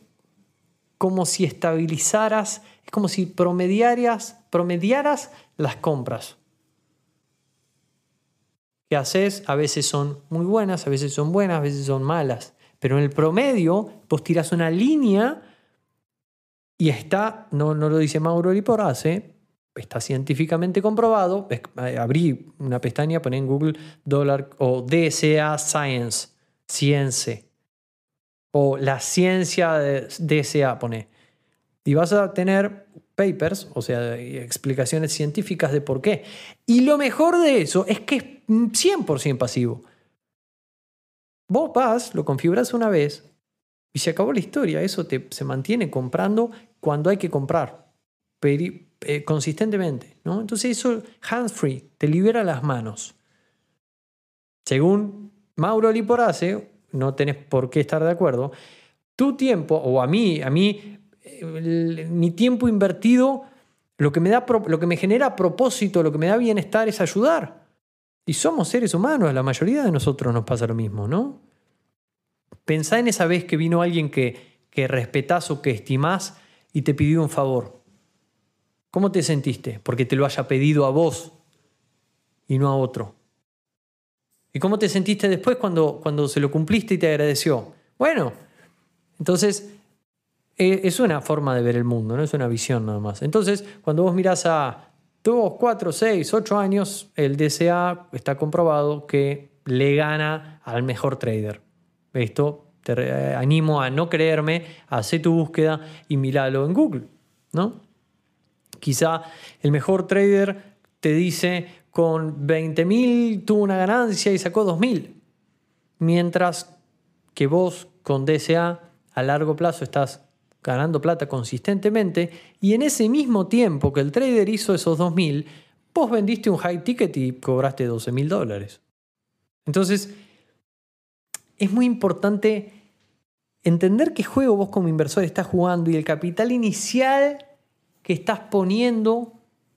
como si estabilizaras, es como si promediaras, promediaras las compras. Que haces? A veces son muy buenas, a veces son buenas, a veces son malas. Pero en el promedio, vos tiras una línea y está, no, no lo dice Mauro Liporace, está científicamente comprobado. Eh, abrí una pestaña, poné en Google dólar o DSA Science, ciencia o la ciencia de DSA, pone. Y vas a tener papers, o sea, explicaciones científicas de por qué. Y lo mejor de eso es que es 100% pasivo. Vos vas, lo configuras una vez y se acabó la historia. Eso te, se mantiene comprando cuando hay que comprar, eh, consistentemente. ¿no? Entonces eso, hands free, te libera las manos. Según Mauro Liporace, no tenés por qué estar de acuerdo, tu tiempo, o a mí, a mí, mi tiempo invertido, lo que, me da, lo que me genera propósito, lo que me da bienestar es ayudar. Y somos seres humanos, la mayoría de nosotros nos pasa lo mismo, ¿no? Pensá en esa vez que vino alguien que, que respetás o que estimás y te pidió un favor. ¿Cómo te sentiste? Porque te lo haya pedido a vos y no a otro. ¿Y cómo te sentiste después cuando, cuando se lo cumpliste y te agradeció? Bueno, entonces e, es una forma de ver el mundo, no es una visión nada más. Entonces, cuando vos mirás a 2, 4, 6, 8 años, el DCA está comprobado que le gana al mejor trader. Esto te animo a no creerme, hace tu búsqueda y míralo en Google, ¿no? Quizá el mejor trader te dice con 20.000 tuvo una ganancia y sacó 2.000. Mientras que vos con DSA a largo plazo estás ganando plata consistentemente y en ese mismo tiempo que el trader hizo esos 2.000, vos vendiste un high ticket y cobraste 12.000 dólares. Entonces, es muy importante entender qué juego vos como inversor estás jugando y el capital inicial que estás poniendo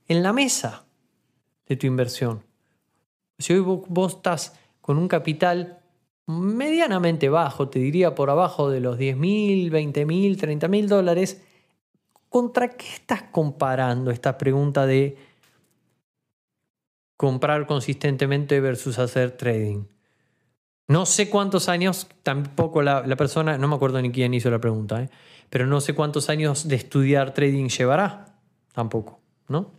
en la mesa de tu inversión. Si hoy vos, estás con un capital medianamente bajo, te diría por abajo de los 10 mil, 20 mil, 30 mil dólares, ¿contra qué estás comparando esta pregunta de comprar consistentemente versus hacer trading? No sé cuántos años, tampoco la, persona, no me acuerdo ni quién hizo la pregunta, ¿eh? pero no sé cuántos años de estudiar trading llevará, tampoco, ¿no?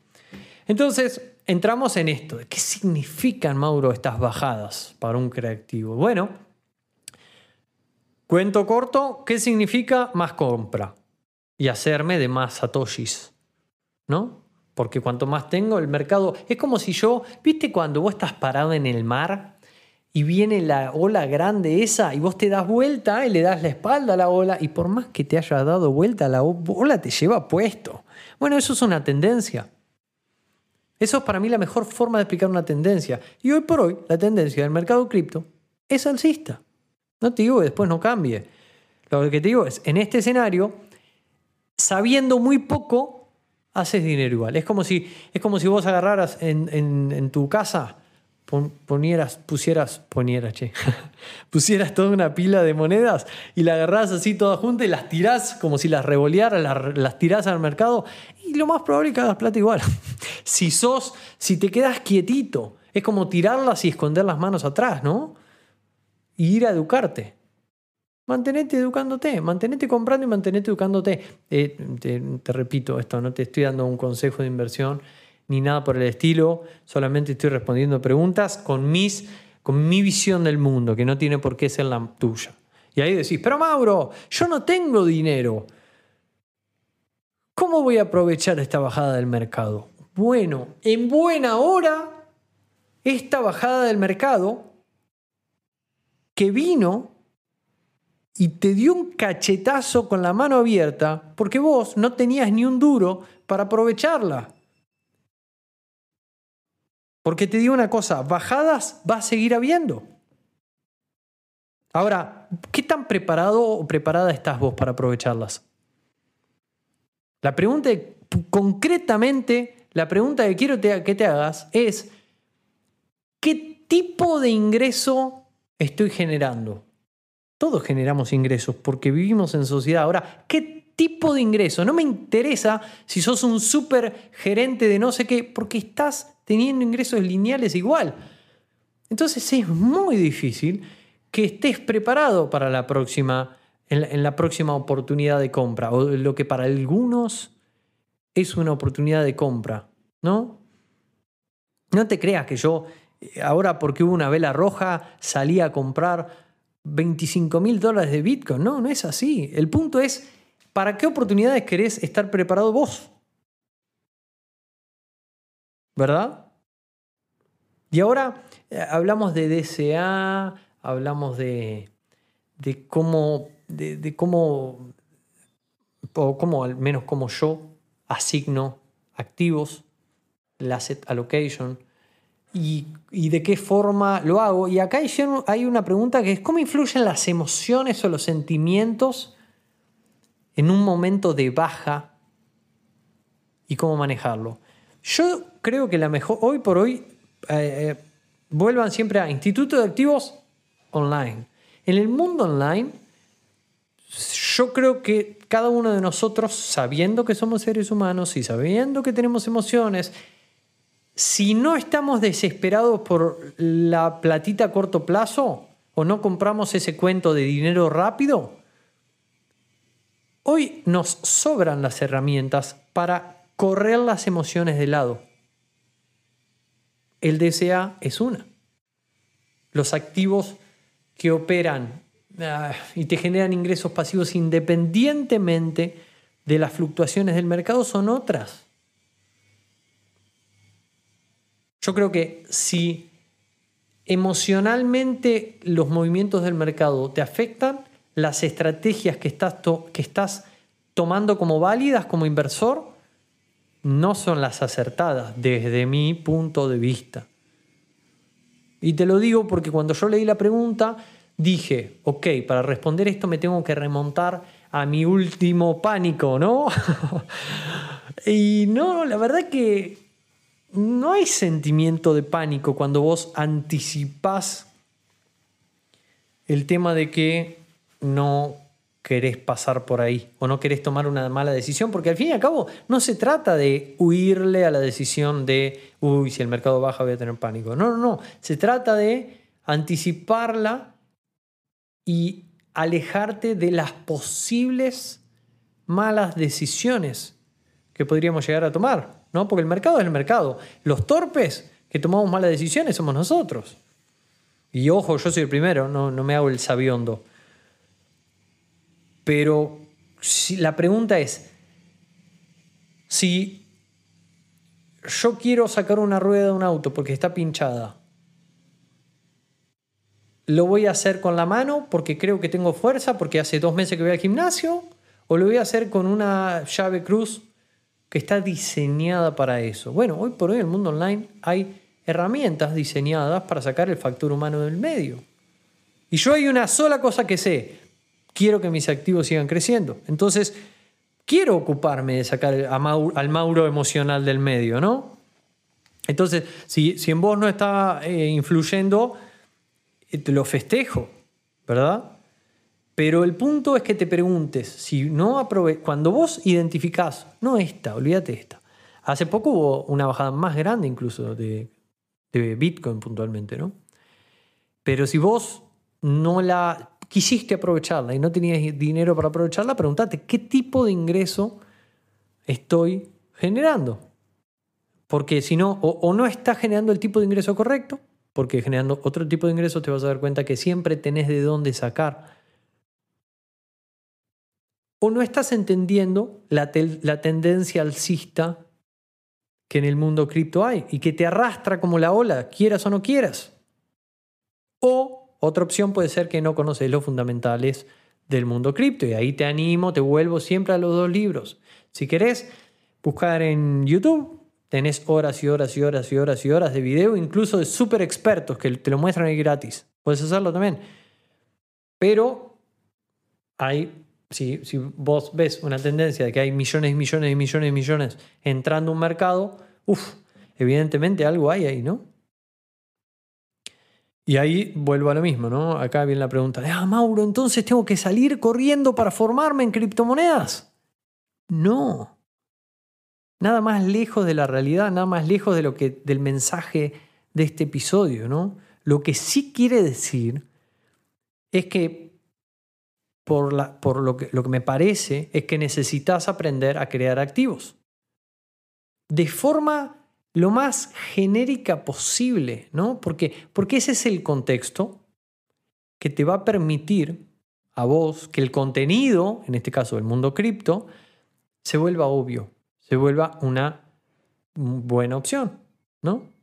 Entonces, entramos en esto. ¿Qué significan, Mauro, estas bajadas para un creativo? Bueno, cuento corto, ¿qué significa más compra? Y hacerme de más satoshis, ¿no? Porque cuanto más tengo, el mercado... Es como si yo, ¿viste cuando vos estás parado en el mar y viene la ola grande esa y vos te das vuelta y le das la espalda a la ola y por más que te haya dado vuelta la ola te lleva puesto? Bueno, eso es una tendencia. Eso es para mí la mejor forma de explicar una tendencia. Y hoy por hoy, la tendencia del mercado cripto es alcista. No te digo que después no cambie. Lo que te digo es, en este escenario, sabiendo muy poco, haces dinero igual. Es como si, es como si vos agarraras en, en tu casa ponieras, pusieras, ponieras, che, pusieras toda una pila de monedas y la agarrás así todas juntas y las tirás como si las revolearas, las, las tirás al mercado y lo más probable es que hagas plata igual. si sos, si te quedas quietito, es como tirarlas y esconder las manos atrás, ¿no? Y ir a educarte. Mantenete educándote, mantenete comprando y mantenete educándote. Eh, te repito esto, no te estoy dando un consejo de inversión ni nada por el estilo, solamente estoy respondiendo preguntas con, mis, con mi visión del mundo, que no tiene por qué ser la tuya. Y ahí decís, pero Mauro, yo no tengo dinero. ¿Cómo voy a aprovechar esta bajada del mercado? Bueno, en buena hora, esta bajada del mercado que vino y te dio un cachetazo con la mano abierta porque vos no tenías ni un duro para aprovecharla. Porque te digo una cosa, bajadas va a seguir habiendo. Ahora, ¿qué tan preparado o preparada estás vos para aprovecharlas? La pregunta, concretamente, la pregunta que quiero que te hagas es, ¿qué tipo de ingreso estoy generando? Todos generamos ingresos porque vivimos en sociedad. Ahora, ¿qué tipo de ingreso? No me interesa si sos un super gerente de no sé qué, porque estás teniendo ingresos lineales igual. Entonces es muy difícil que estés preparado para la próxima, en la, próxima oportunidad de compra, o lo que para algunos es una oportunidad de compra, ¿no? No te creas que yo, eh, ahora porque hubo una vela roja, salí a comprar 25 mil dólares de Bitcoin. No, no es así. El punto es, ¿para qué oportunidades querés estar preparado vos? ¿Verdad? Y ahora eh, hablamos de DCA, hablamos de, de cómo, de, cómo, o cómo al menos como yo asigno activos, la asset allocation, y, de qué forma lo hago. Y acá hay una pregunta que es, ¿cómo influyen las emociones o los sentimientos en un momento de baja y cómo manejarlo? Yo creo que la mejor, hoy por hoy, eh, eh, vuelvan siempre a Instituto de Activos Online. En el mundo online, yo creo que cada uno de nosotros, sabiendo que somos seres humanos y sabiendo que tenemos emociones si no estamos desesperados por la platita a corto plazo o no compramos ese cuento de dinero rápido, hoy nos sobran las herramientas para correr las emociones de lado. El DCA es una. Los activos que operan ah, y te generan ingresos pasivos independientemente de las fluctuaciones del mercado son otras. Yo creo que si emocionalmente los movimientos del mercado te afectan, las estrategias que estás, que estás tomando como válidas como inversor no son las acertadas desde mi punto de vista. Y te lo digo porque cuando yo leí la pregunta dije, ok, para responder esto me tengo que remontar a mi último pánico, ¿no? y no, la verdad que no hay sentimiento de pánico cuando vos anticipás el tema de que no querés pasar por ahí o no querés tomar una mala decisión, porque al fin y al cabo no se trata de huirle a la decisión de, uy, si el mercado baja voy a tener pánico. No, no, no, se trata de anticiparla y alejarte de las posibles malas decisiones que podríamos llegar a tomar. ¿no? Porque el mercado es el mercado. Los torpes que tomamos malas decisiones somos nosotros. Y ojo, yo soy el primero, no, me hago el sabiondo. Pero si, la pregunta es, si yo quiero sacar una rueda de un auto porque está pinchada, ¿lo voy a hacer con la mano porque creo que tengo fuerza, porque hace dos meses que voy al gimnasio? ¿O lo voy a hacer con una llave cruz que está diseñada para eso. Bueno, hoy por hoy en el mundo online hay herramientas diseñadas para sacar el factor humano del medio. Y yo hay una sola cosa que sé, quiero que mis activos sigan creciendo. Entonces, quiero ocuparme de sacar al Mauro emocional del medio, ¿no? Entonces, si, si en vos no está eh, influyendo, eh, te lo festejo, ¿verdad? Pero el punto es que te preguntes, si no aprove cuando vos identificás, no esta, olvídate esta. Hace poco hubo una bajada más grande incluso de, de Bitcoin puntualmente, ¿no? Pero si vos no la quisiste aprovecharla y no tenías dinero para aprovecharla, pregúntate qué tipo de ingreso estoy generando. Porque si no, o, no estás generando el tipo de ingreso correcto, porque generando otro tipo de ingreso te vas a dar cuenta que siempre tenés de dónde sacar o no estás entendiendo la, tendencia alcista que en el mundo cripto hay y que te arrastra como la ola, quieras o no quieras. O otra opción puede ser que no conoces los fundamentales del mundo cripto. Y ahí te animo, te vuelvo siempre a los dos libros. Si querés buscar en YouTube, tenés horas y horas y horas y horas y horas de video, incluso de súper expertos que te lo muestran ahí gratis. Puedes hacerlo también. Pero hay, si, si vos ves una tendencia de que hay millones y millones y millones y millones entrando a un mercado, uff, evidentemente algo hay ahí, ¿no? Y ahí vuelvo a lo mismo, ¿no? Acá viene la pregunta de, ah, Mauro, entonces tengo que salir corriendo para formarme en criptomonedas. No. Nada más lejos de la realidad, nada más lejos de lo que, del mensaje de este episodio, ¿no? Lo que sí quiere decir es que, por, que, lo que me parece, es que necesitas aprender a crear activos. De forma lo más genérica posible, ¿no? Porque, porque ese es el contexto que te va a permitir a vos que el contenido, en este caso el mundo cripto, se vuelva obvio, se vuelva una buena opción, ¿no?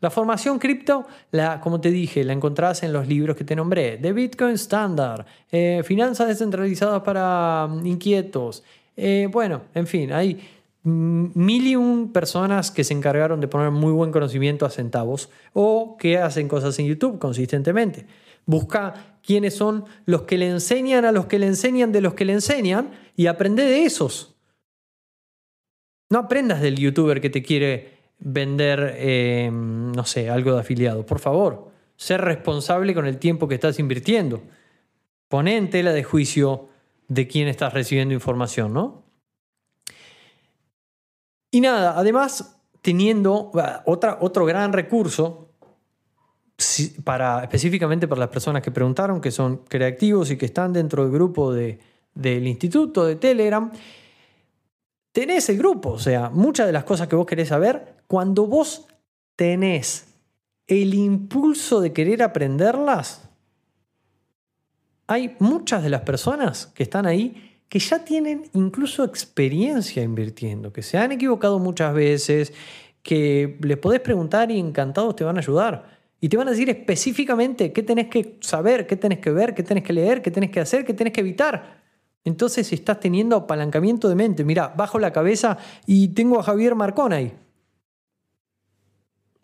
La formación cripto, la, como te dije, la encontrás en los libros que te nombré, de Bitcoin Standard, eh, Finanzas descentralizadas para mm, inquietos, eh, bueno, en fin, hay mil y un personas que se encargaron de poner muy buen conocimiento a centavos o que hacen cosas en YouTube consistentemente. Busca quiénes son los que le enseñan a los que le enseñan de los que le enseñan y aprende de esos. No aprendas del youtuber que te quiere vender, eh, no sé, algo de afiliado. Por favor, ser responsable con el tiempo que estás invirtiendo. Pon en tela de juicio de quién estás recibiendo información, ¿no? Y nada, además teniendo otra, otro gran recurso para, específicamente para las personas que preguntaron, que son creativos y que están dentro del grupo de, del instituto de Telegram, tenés el grupo, o sea, muchas de las cosas que vos querés saber, cuando vos tenés el impulso de querer aprenderlas, hay muchas de las personas que están ahí que ya tienen incluso experiencia invirtiendo, que se han equivocado muchas veces, que les podés preguntar y encantados te van a ayudar. Y te van a decir específicamente qué tenés que saber, qué tenés que ver, qué tenés que leer, qué tenés que hacer, qué tenés que evitar. Entonces estás teniendo apalancamiento de mente. Mira, bajo la cabeza y tengo a Javier Marcón ahí.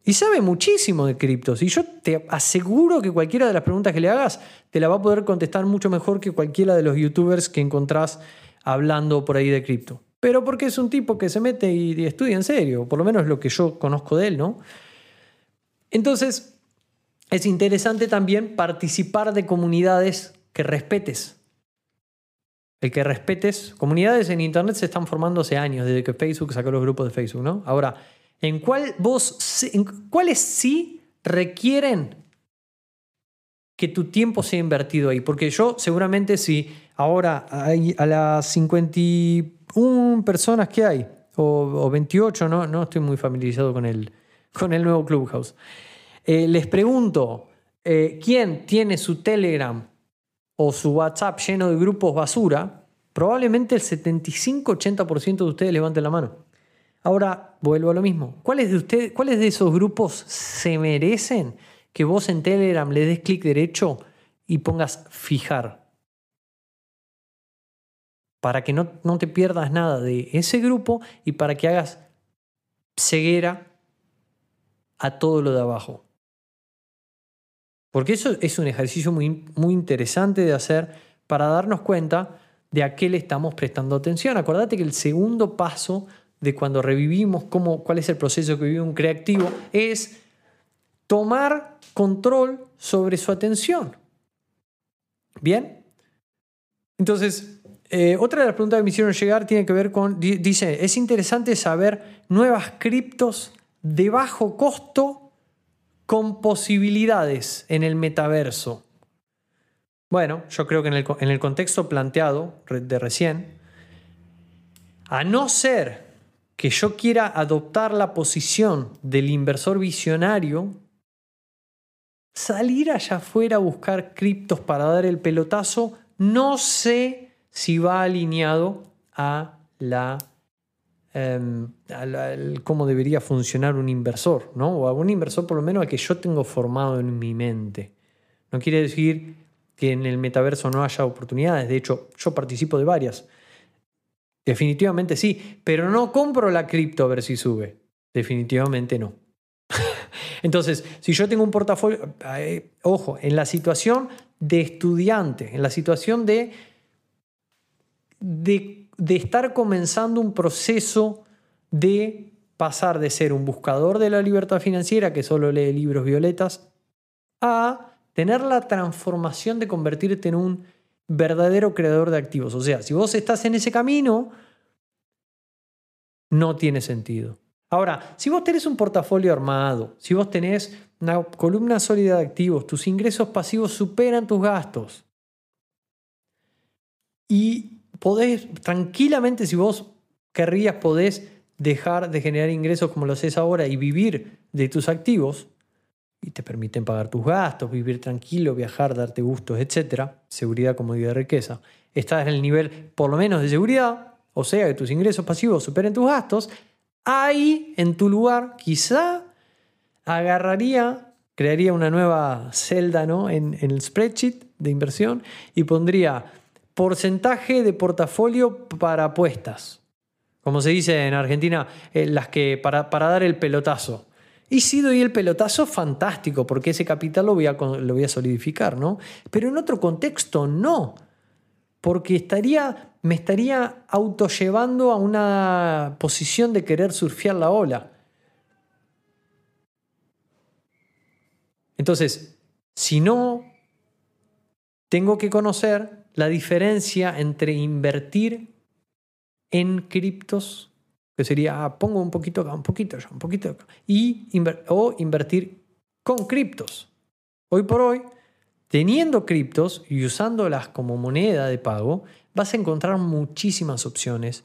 Y sabe muchísimo de criptos. Y yo te aseguro que cualquiera de las preguntas que le hagas te la va a poder contestar mucho mejor que cualquiera de los youtubers que encontrás hablando por ahí de cripto. Pero porque es un tipo que se mete y, estudia en serio, por lo menos lo que yo conozco de él, ¿no? Entonces, es interesante también participar de comunidades que respetes. El que respetes, comunidades en Internet se están formando hace años, desde que Facebook sacó los grupos de Facebook, ¿no? Ahora, en cuál vos, en cuáles sí requieren que tu tiempo sea invertido ahí. Porque yo seguramente si ahora hay a las 51 personas que hay, o, 28, ¿no? no estoy muy familiarizado con el, con el nuevo Clubhouse, eh, les pregunto, eh, ¿quién tiene su Telegram o su WhatsApp lleno de grupos basura? Probablemente el 75-80% de ustedes levanten la mano. Ahora vuelvo a lo mismo. ¿Cuáles de cuáles de esos grupos se merecen que vos en Telegram le des clic derecho y pongas fijar? Para que no, no te pierdas nada de ese grupo y para que hagas ceguera a todo lo de abajo. Porque eso es un ejercicio muy, muy interesante de hacer para darnos cuenta de a qué le estamos prestando atención. Acordate que el segundo paso de cuando revivimos cómo, cuál es el proceso que vive un creativo, es tomar control sobre su atención. ¿Bien? Entonces, eh, otra de las preguntas que me hicieron llegar tiene que ver con, dice, es interesante saber nuevas criptos de bajo costo con posibilidades en el metaverso. Bueno, yo creo que en el, en el contexto planteado de recién, a no ser que yo quiera adoptar la posición del inversor visionario, salir allá afuera a buscar criptos para dar el pelotazo, no sé si va alineado a la, em, cómo debería funcionar un inversor, ¿no? o a un inversor por lo menos al que yo tengo formado en mi mente. No quiere decir que en el metaverso no haya oportunidades. De hecho, yo participo de varias. Definitivamente sí, pero no compro la cripto a ver si sube. Definitivamente no. Entonces, si yo tengo un portafolio, eh, ojo, en la situación de estudiante, en la situación de, de, de estar comenzando un proceso de pasar de ser un buscador de la libertad financiera que solo lee libros violetas a tener la transformación de convertirte en un verdadero creador de activos. O sea, si vos estás en ese camino, no tiene sentido. Ahora, si vos tenés un portafolio armado, si vos tenés una columna sólida de activos, tus ingresos pasivos superan tus gastos y podés tranquilamente, si vos querrías, podés dejar de generar ingresos como lo haces ahora y vivir de tus activos, y te permiten pagar tus gastos, vivir tranquilo, viajar, darte gustos, etc. Seguridad, comodidad, riqueza. Estás en el nivel por lo menos de seguridad, o sea que tus ingresos pasivos superen tus gastos. Ahí, en tu lugar, quizá agarraría, crearía una nueva celda ¿no? en, el spreadsheet de inversión y pondría porcentaje de portafolio para apuestas. Como se dice en Argentina, eh, las que para, para dar el pelotazo. Y si doy el pelotazo, fantástico, porque ese capital lo voy, a, lo voy a solidificar, ¿no? Pero en otro contexto, no. Porque estaría, me estaría autollevando a una posición de querer surfear la ola. Entonces, si no, tengo que conocer la diferencia entre invertir en criptos que sería, ah, pongo un poquito acá, un poquito allá, un poquito acá, y o invertir con criptos. Hoy por hoy, teniendo criptos y usándolas como moneda de pago, vas a encontrar muchísimas opciones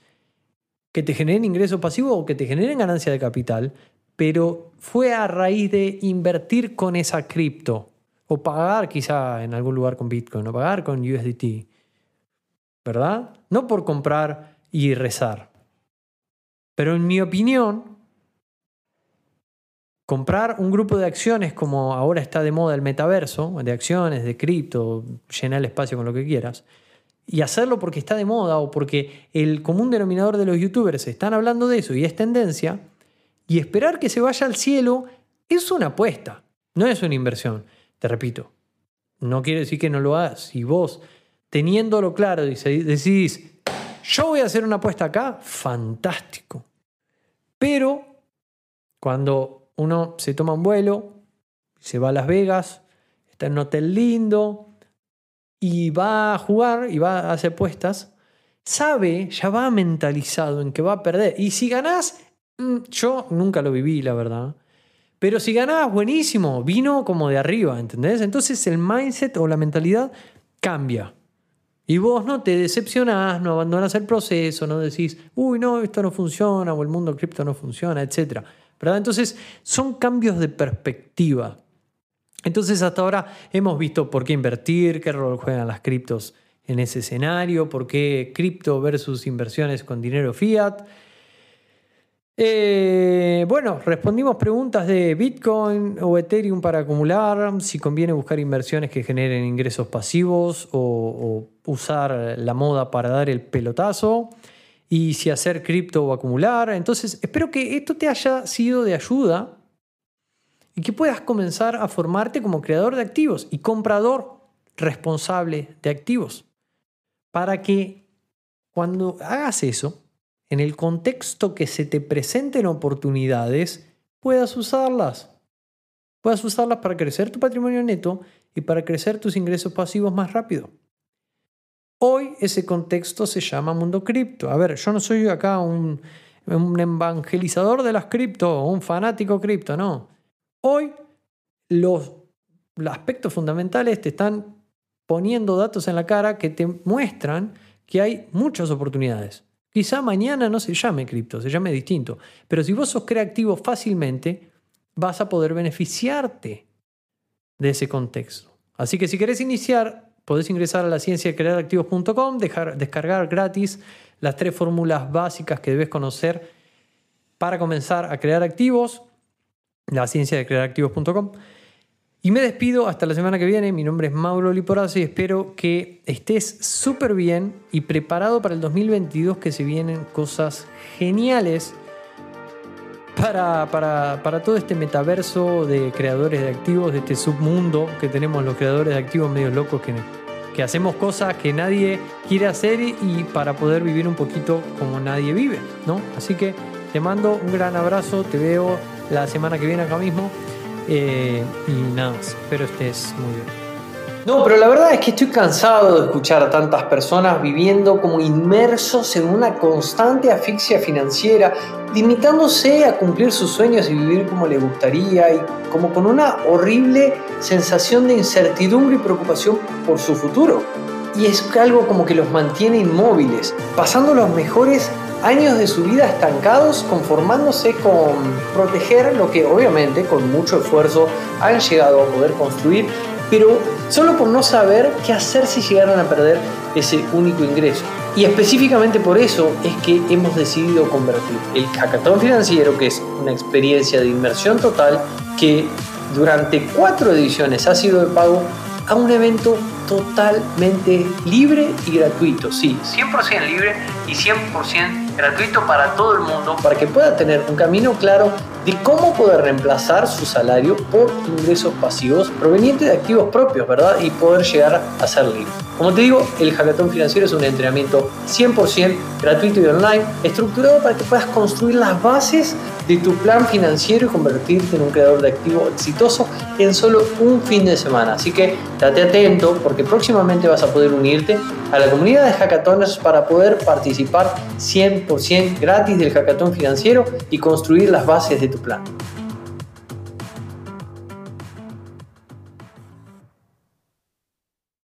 que te generen ingreso pasivo o que te generen ganancia de capital, pero fue a raíz de invertir con esa cripto o pagar quizá en algún lugar con Bitcoin o pagar con USDT, ¿verdad? No por comprar y rezar. Pero en mi opinión, comprar un grupo de acciones como ahora está de moda el metaverso, de acciones, de cripto, llenar el espacio con lo que quieras, y hacerlo porque está de moda o porque el común denominador de los youtubers están hablando de eso y es tendencia, y esperar que se vaya al cielo es una apuesta, no es una inversión. Te repito, no quiere decir que no lo hagas. Si vos, teniéndolo claro, decidís, yo voy a hacer una apuesta acá, fantástico. Pero cuando uno se toma un vuelo, se va a Las Vegas, está en un hotel lindo y va a jugar y va a hacer puestas, sabe, ya va mentalizado en que va a perder. Y si ganás, mm, yo nunca lo viví, la verdad. Pero si ganás, buenísimo, vino como de arriba, ¿entendés? Entonces el mindset o la mentalidad cambia. Y vos no te decepcionás, no abandonas el proceso, no decís, uy, no, esto no funciona, o el mundo cripto no funciona, etc. ¿verdad? Entonces, son cambios de perspectiva. Entonces, hasta ahora hemos visto por qué invertir, qué rol juegan las criptos en ese escenario, por qué cripto versus inversiones con dinero fiat. Eh, bueno, respondimos preguntas de Bitcoin o Ethereum para acumular, si conviene buscar inversiones que generen ingresos pasivos o, usar la moda para dar el pelotazo y si hacer cripto o acumular. Entonces, espero que esto te haya sido de ayuda y que puedas comenzar a formarte como creador de activos y comprador responsable de activos. Para que cuando hagas eso, en el contexto que se te presenten oportunidades, puedas usarlas. Puedas usarlas para crecer tu patrimonio neto y para crecer tus ingresos pasivos más rápido. Hoy ese contexto se llama mundo cripto. A ver, yo no soy acá un, evangelizador de las cripto, un fanático cripto, no. Hoy los, los aspectos fundamentales te están poniendo datos en la cara que te muestran que hay muchas oportunidades. Quizá mañana no se llame cripto, se llame distinto. Pero si vos sos creativo fácilmente, vas a poder beneficiarte de ese contexto. Así que si querés iniciar, podés ingresar a la ciencia de crear activos.com, descargar gratis las tres fórmulas básicas que debes conocer para comenzar a crear activos, la ciencia de crear activos.com. Y me despido hasta la semana que viene. Mi nombre es Mauro Liporazzi y espero que estés súper bien y preparado para el 2022 que se vienen cosas geniales para, para, todo este metaverso de creadores de activos, de este submundo que tenemos los creadores de activos medio locos que, que hacemos cosas que nadie quiere hacer y para poder vivir un poquito como nadie vive, ¿no? Así que te mando un gran abrazo, te veo la semana que viene acá mismo eh, y nada más, espero estés muy bien. No, pero la verdad es que estoy cansado de escuchar a tantas personas viviendo como inmersos en una constante asfixia financiera, limitándose a cumplir sus sueños y vivir como le gustaría y como con una horrible sensación de incertidumbre y preocupación por su futuro. Y es algo como que los mantiene inmóviles, pasando los mejores años de su vida estancados conformándose con proteger lo que obviamente con mucho esfuerzo han llegado a poder construir, pero solo por no saber qué hacer si llegaran a perder ese único ingreso. Y específicamente por eso es que hemos decidido convertir el hackathon financiero, que es una experiencia de inmersión total, que durante cuatro ediciones ha sido de pago, a un evento totalmente libre y gratuito. Sí, 100% libre y 100% gratuito para todo el mundo, para que pueda tener un camino claro de cómo poder reemplazar su salario por ingresos pasivos provenientes de activos propios, ¿verdad? Y poder llegar a ser libre. Como te digo, el hackathon financiero es un entrenamiento 100% gratuito y online, estructurado para que puedas construir las bases de tu plan financiero y convertirte en un creador de activos exitoso en solo un fin de semana. Así que date atento porque próximamente vas a poder unirte a la comunidad de hackatones para poder participar 100% gratis del hackathon financiero y construir las bases de tu plan.